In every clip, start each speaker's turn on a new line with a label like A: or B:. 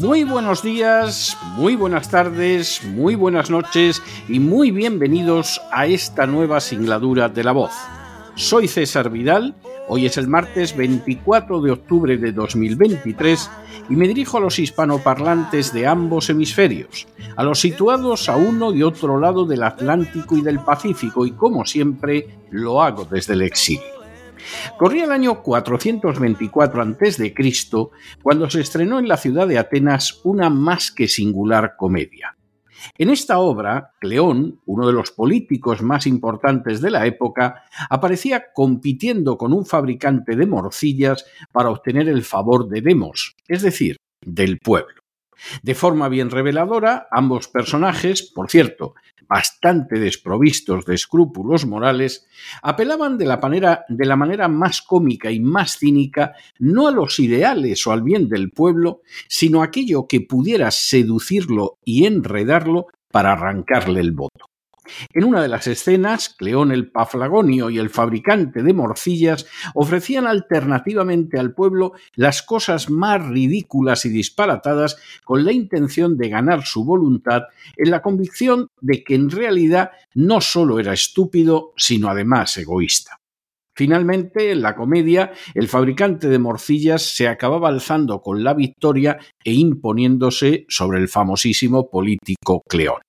A: Muy buenos días, muy buenas tardes, muy buenas noches y muy bienvenidos a esta nueva singladura de la voz. Soy César Vidal, hoy es el martes 24 de octubre de 2023 y me dirijo a los hispanoparlantes de ambos hemisferios, a los situados a uno y otro lado del Atlántico y del Pacífico y como siempre lo hago desde el exilio. Corría el año 424 a.C. cuando se estrenó en la ciudad de Atenas una más que singular comedia. En esta obra, Cleón, uno de los políticos más importantes de la época, aparecía compitiendo con un fabricante de morcillas para obtener el favor de Demos, es decir, del pueblo. De forma bien reveladora, ambos personajes, por cierto, bastante desprovistos de escrúpulos morales, apelaban de la, manera, de la manera más cómica y más cínica no a los ideales o al bien del pueblo, sino a aquello que pudiera seducirlo y enredarlo para arrancarle el voto. En una de las escenas, Cleón el Paflagonio y el fabricante de morcillas ofrecían alternativamente al pueblo las cosas más ridículas y disparatadas con la intención de ganar su voluntad en la convicción de que en realidad no solo era estúpido, sino además egoísta. Finalmente, en la comedia, el fabricante de morcillas se acababa alzando con la victoria e imponiéndose sobre el famosísimo político Cleón.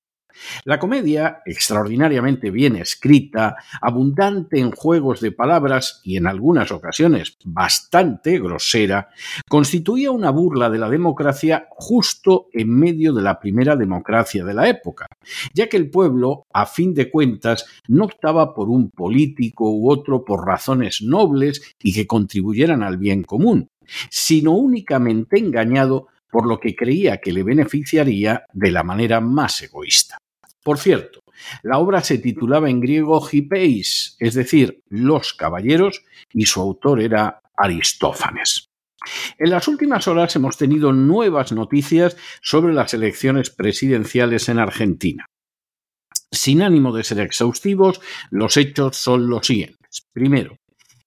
A: La comedia, extraordinariamente bien escrita, abundante en juegos de palabras y en algunas ocasiones bastante grosera, constituía una burla de la democracia justo en medio de la primera democracia de la época, ya que el pueblo, a fin de cuentas, no optaba por un político u otro por razones nobles y que contribuyeran al bien común, sino únicamente engañado por lo que creía que le beneficiaría de la manera más egoísta. Por cierto, la obra se titulaba en griego Hipeis, es decir, los caballeros, y su autor era Aristófanes. En las últimas horas hemos tenido nuevas noticias sobre las elecciones presidenciales en Argentina. Sin ánimo de ser exhaustivos, los hechos son los siguientes. Primero,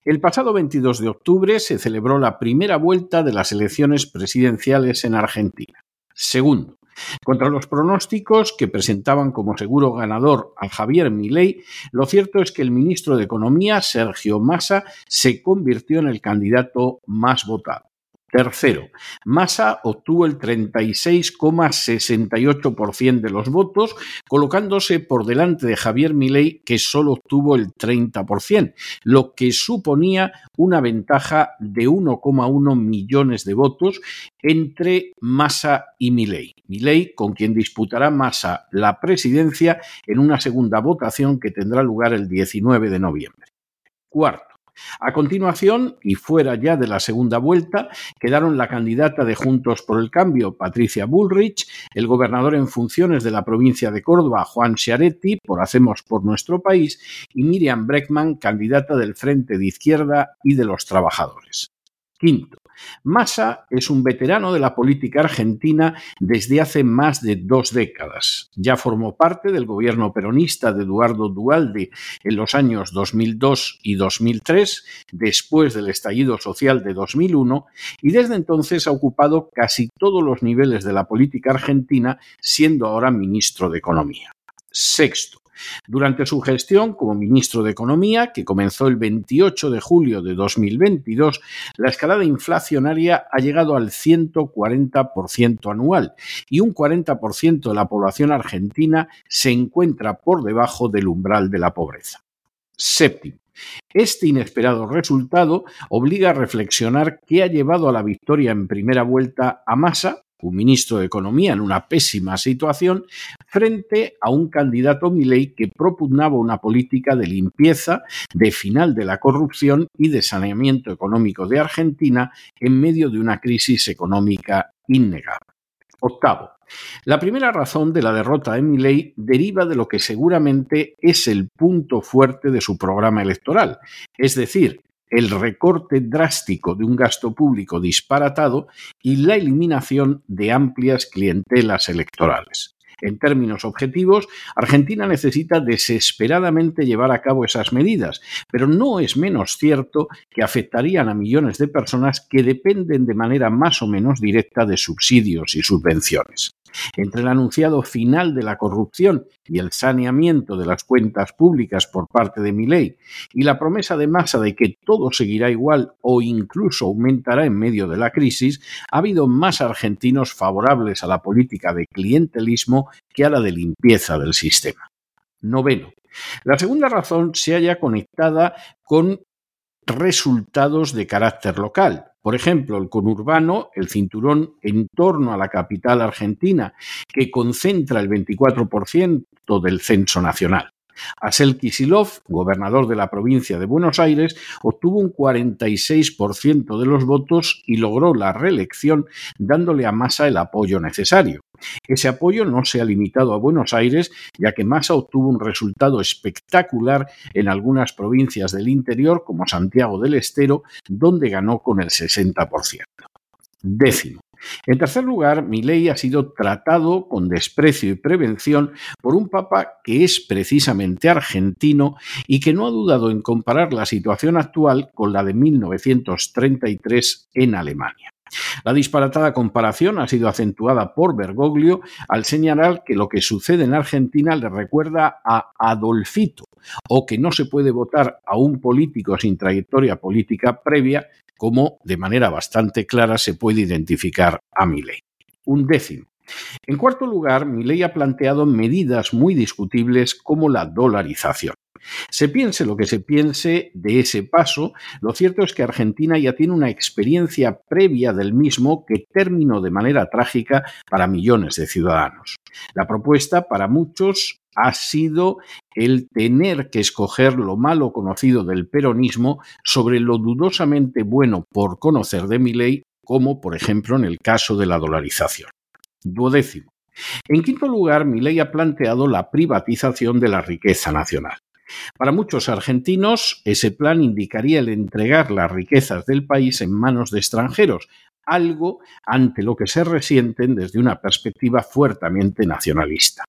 A: el pasado 22 de octubre se celebró la primera vuelta de las elecciones presidenciales en Argentina. Segundo, contra los pronósticos que presentaban como seguro ganador a Javier Milei, lo cierto es que el ministro de Economía, Sergio Massa, se convirtió en el candidato más votado. Tercero, Massa obtuvo el 36,68% de los votos, colocándose por delante de Javier Milei, que solo obtuvo el 30%, lo que suponía una ventaja de 1,1 millones de votos entre Massa y Milei. Milei, con quien disputará Massa la presidencia en una segunda votación que tendrá lugar el 19 de noviembre. Cuarto, a continuación, y fuera ya de la segunda vuelta, quedaron la candidata de Juntos por el Cambio, Patricia Bullrich, el gobernador en funciones de la provincia de Córdoba, Juan Schiaretti, por Hacemos por Nuestro País, y Miriam Breckman, candidata del Frente de Izquierda y de los Trabajadores. Quinto, Massa es un veterano de la política argentina desde hace más de dos décadas. Ya formó parte del gobierno peronista de Eduardo Dualde en los años 2002 y 2003, después del estallido social de 2001, y desde entonces ha ocupado casi todos los niveles de la política argentina, siendo ahora ministro de Economía. Sexto, Durante su gestión como ministro de Economía, que comenzó el 28 de julio de 2022, la escalada inflacionaria ha llegado al 140% anual y un 40% de la población argentina se encuentra por debajo del umbral de la pobreza. Séptimo. Este inesperado resultado obliga a reflexionar qué ha llevado a la victoria en primera vuelta a Massa, un ministro de Economía en una pésima situación, frente a un candidato Milei que propugnaba una política de limpieza, de final de la corrupción y de saneamiento económico de Argentina en medio de una crisis económica innegable. Octavo. La primera razón de la derrota de Milley deriva de lo que seguramente es el punto fuerte de su programa electoral, es decir, el recorte drástico de un gasto público disparatado y la eliminación de amplias clientelas electorales. En términos objetivos, Argentina necesita desesperadamente llevar a cabo esas medidas, pero no es menos cierto que afectarían a millones de personas que dependen de manera más o menos directa de subsidios y subvenciones. Entre el anunciado final de la corrupción y el saneamiento de las cuentas públicas por parte de Milei y la promesa de masa de que todo seguirá igual o incluso aumentará en medio de la crisis, ha habido más argentinos favorables a la política de clientelismo que a la de limpieza del sistema. Noveno. La segunda razón se halla conectada con resultados de carácter local. Por ejemplo, el conurbano, el cinturón en torno a la capital argentina, que concentra el 24% del censo nacional. Asel Kisilov, gobernador de la provincia de Buenos Aires, obtuvo un 46% de los votos y logró la reelección dándole a Massa el apoyo necesario. Ese apoyo no se ha limitado a Buenos Aires, ya que Massa obtuvo un resultado espectacular en algunas provincias del interior, como Santiago del Estero, donde ganó con el 60%. Décimo. En tercer lugar, Milei ha sido tratado con desprecio y prevención por un papa que es precisamente argentino y que no ha dudado en comparar la situación actual con la de 1933 en Alemania. La disparatada comparación ha sido acentuada por Bergoglio al señalar que lo que sucede en Argentina le recuerda a Adolfito, o que no se puede votar a un político sin trayectoria política previa como de manera bastante clara se puede identificar a Milley. Un décimo. En cuarto lugar, Milley ha planteado medidas muy discutibles como la dolarización. Se piense lo que se piense de ese paso, lo cierto es que Argentina ya tiene una experiencia previa del mismo que terminó de manera trágica para millones de ciudadanos. La propuesta para muchos ha sido el tener que escoger lo malo conocido del peronismo sobre lo dudosamente bueno por conocer de mi ley, como por ejemplo en el caso de la dolarización. En quinto lugar, mi ley ha planteado la privatización de la riqueza nacional. Para muchos argentinos, ese plan indicaría el entregar las riquezas del país en manos de extranjeros, algo ante lo que se resienten desde una perspectiva fuertemente nacionalista.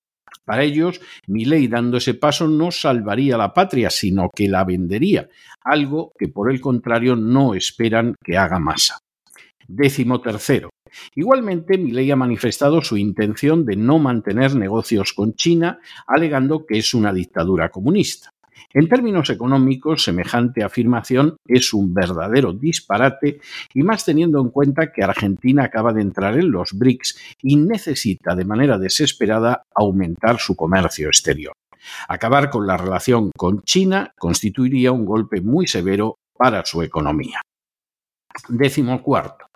A: Para ellos, mi ley dando ese paso no salvaría la patria, sino que la vendería, algo que por el contrario no esperan que haga masa. Décimo tercero. Igualmente, ley ha manifestado su intención de no mantener negocios con China, alegando que es una dictadura comunista. En términos económicos, semejante afirmación es un verdadero disparate y más teniendo en cuenta que Argentina acaba de entrar en los BRICS y necesita de manera desesperada aumentar su comercio exterior. Acabar con la relación con China constituiría un golpe muy severo para su economía. Décimo cuarto.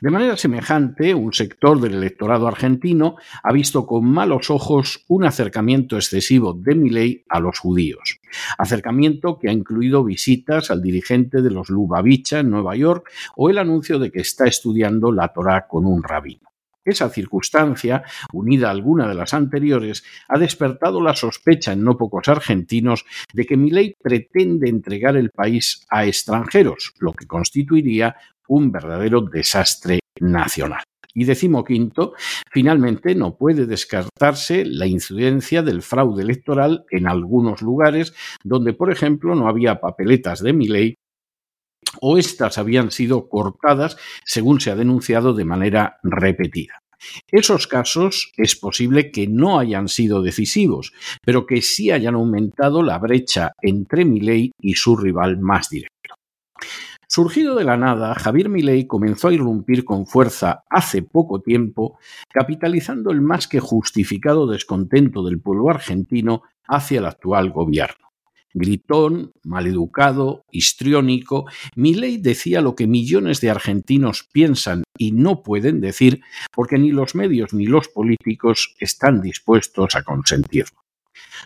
A: De manera semejante, un sector del electorado argentino ha visto con malos ojos un acercamiento excesivo de Milei a los judíos. Acercamiento que ha incluido visitas al dirigente de los Lubavitcha en Nueva York o el anuncio de que está estudiando la Torá con un rabino. Esa circunstancia, unida a alguna de las anteriores, ha despertado la sospecha en no pocos argentinos de que Milei pretende entregar el país a extranjeros, lo que constituiría un verdadero desastre nacional. Y decimoquinto, finalmente no puede descartarse la incidencia del fraude electoral en algunos lugares donde, por ejemplo, no había papeletas de mi ley o éstas habían sido cortadas según se ha denunciado de manera repetida. Esos casos es posible que no hayan sido decisivos, pero que sí hayan aumentado la brecha entre Milei y su rival más directo. Surgido de la nada, Javier Milei comenzó a irrumpir con fuerza hace poco tiempo, capitalizando el más que justificado descontento del pueblo argentino hacia el actual gobierno. Gritón, maleducado, histriónico, Milei decía lo que millones de argentinos piensan y no pueden decir porque ni los medios ni los políticos están dispuestos a consentirlo.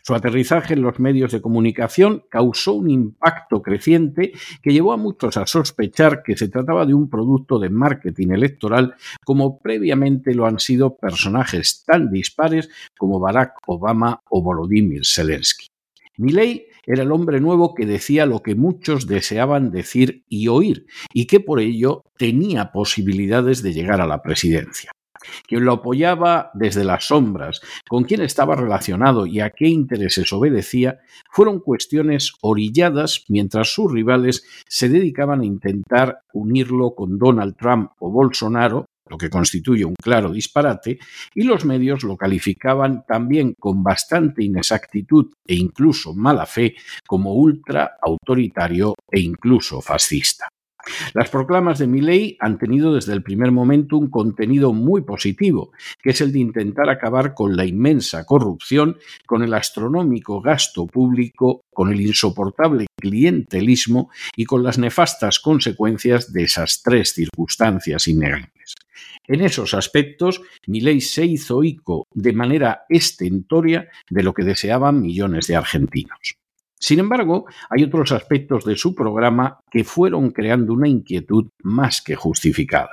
A: Su aterrizaje en los medios de comunicación causó un impacto creciente que llevó a muchos a sospechar que se trataba de un producto de marketing electoral como previamente lo han sido personajes tan dispares como Barack Obama o Volodymyr Zelensky. Milley era el hombre nuevo que decía lo que muchos deseaban decir y oír, y que por ello tenía posibilidades de llegar a la presidencia quien lo apoyaba desde las sombras, con quién estaba relacionado y a qué intereses obedecía, fueron cuestiones orilladas mientras sus rivales se dedicaban a intentar unirlo con Donald Trump o Bolsonaro, lo que constituye un claro disparate, y los medios lo calificaban también con bastante inexactitud e incluso mala fe como ultra autoritario e incluso fascista. Las proclamas de Milley han tenido desde el primer momento un contenido muy positivo, que es el de intentar acabar con la inmensa corrupción, con el astronómico gasto público, con el insoportable clientelismo y con las nefastas consecuencias de esas tres circunstancias innegables. En esos aspectos, Milley se hizo ico de manera estentoria de lo que deseaban millones de argentinos. Sin embargo, hay otros aspectos de su programa que fueron creando una inquietud más que justificada.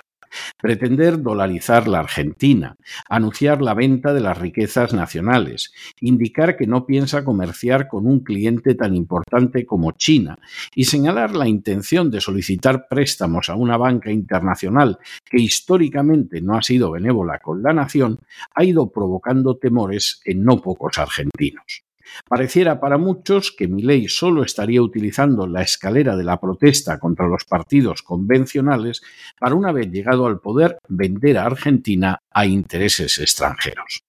A: Pretender dolarizar la Argentina, anunciar la venta de las riquezas nacionales, indicar que no piensa comerciar con un cliente tan importante como China y señalar la intención de solicitar préstamos a una banca internacional que históricamente no ha sido benévola con la nación, ha ido provocando temores en no pocos argentinos. Pareciera para muchos que Milei solo estaría utilizando la escalera de la protesta contra los partidos convencionales para una vez llegado al poder vender a Argentina a intereses extranjeros.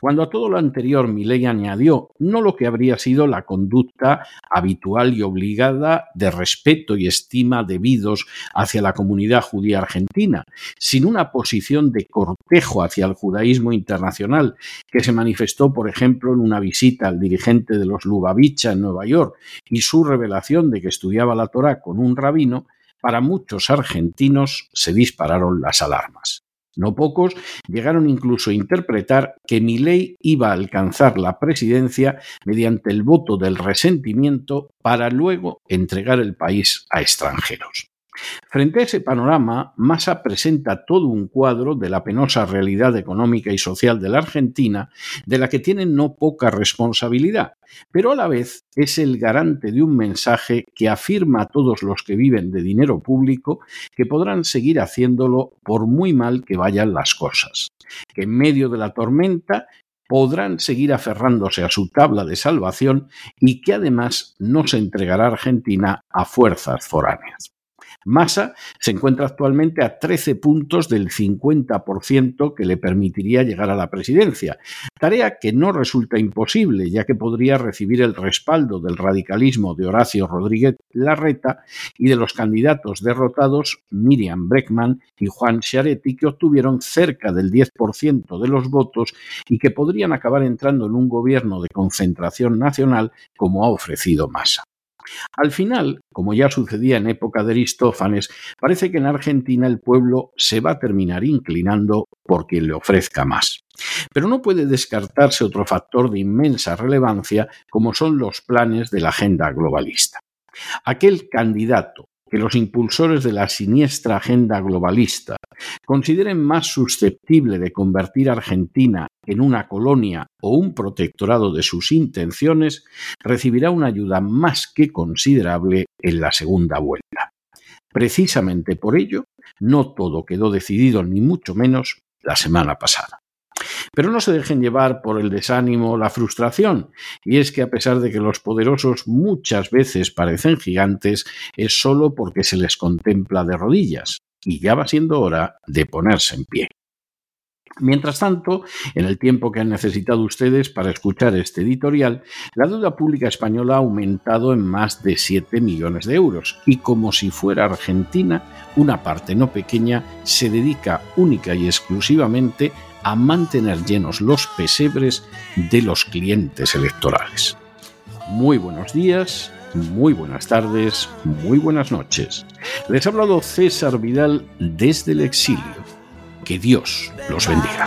A: Cuando a todo lo anterior Milei añadió no lo que habría sido la conducta habitual y obligada de respeto y estima debidos hacia la comunidad judía argentina, sin una posición de cortejo hacia el judaísmo internacional que se manifestó, por ejemplo, en una visita al dirigente de los Lubavitcha en Nueva York y su revelación de que estudiaba la Torá con un rabino, para muchos argentinos se dispararon las alarmas. No pocos llegaron incluso a interpretar que Milei iba a alcanzar la presidencia mediante el voto del resentimiento para luego entregar el país a extranjeros. Frente a ese panorama, Massa presenta todo un cuadro de la penosa realidad económica y social de la Argentina, de la que tiene no poca responsabilidad, pero a la vez es el garante de un mensaje que afirma a todos los que viven de dinero público que podrán seguir haciéndolo por muy mal que vayan las cosas, que en medio de la tormenta podrán seguir aferrándose a su tabla de salvación y que además no se entregará Argentina a fuerzas foráneas. Massa se encuentra actualmente a 13 puntos del 50% que le permitiría llegar a la presidencia, tarea que no resulta imposible, ya que podría recibir el respaldo del radicalismo de Horacio Rodríguez Larreta y de los candidatos derrotados Miriam Breckman y Juan Schiaretti, que obtuvieron cerca del 10% de los votos y que podrían acabar entrando en un gobierno de concentración nacional como ha ofrecido Massa. Al final, como ya sucedía en época de Aristófanes, parece que en Argentina el pueblo se va a terminar inclinando por quien le ofrezca más. Pero no puede descartarse otro factor de inmensa relevancia como son los planes de la agenda globalista. Aquel candidato que los impulsores de la siniestra agenda globalista consideren más susceptible de convertir a Argentina en una colonia o un protectorado de sus intenciones, recibirá una ayuda más que considerable en la segunda vuelta. Precisamente por ello, no todo quedó decidido, ni mucho menos, la semana pasada. Pero no se dejen llevar por el desánimo o la frustración, y es que a pesar de que los poderosos muchas veces parecen gigantes, es solo porque se les contempla de rodillas, y ya va siendo hora de ponerse en pie. Mientras tanto, en el tiempo que han necesitado ustedes para escuchar este editorial, la deuda pública española ha aumentado en más de 7 millones de euros. Y como si fuera Argentina, una parte no pequeña se dedica única y exclusivamente a mantener llenos los pesebres de los clientes electorales. Muy buenos días, muy buenas tardes, muy buenas noches. Les ha hablado César Vidal desde el exilio que Dios los bendiga.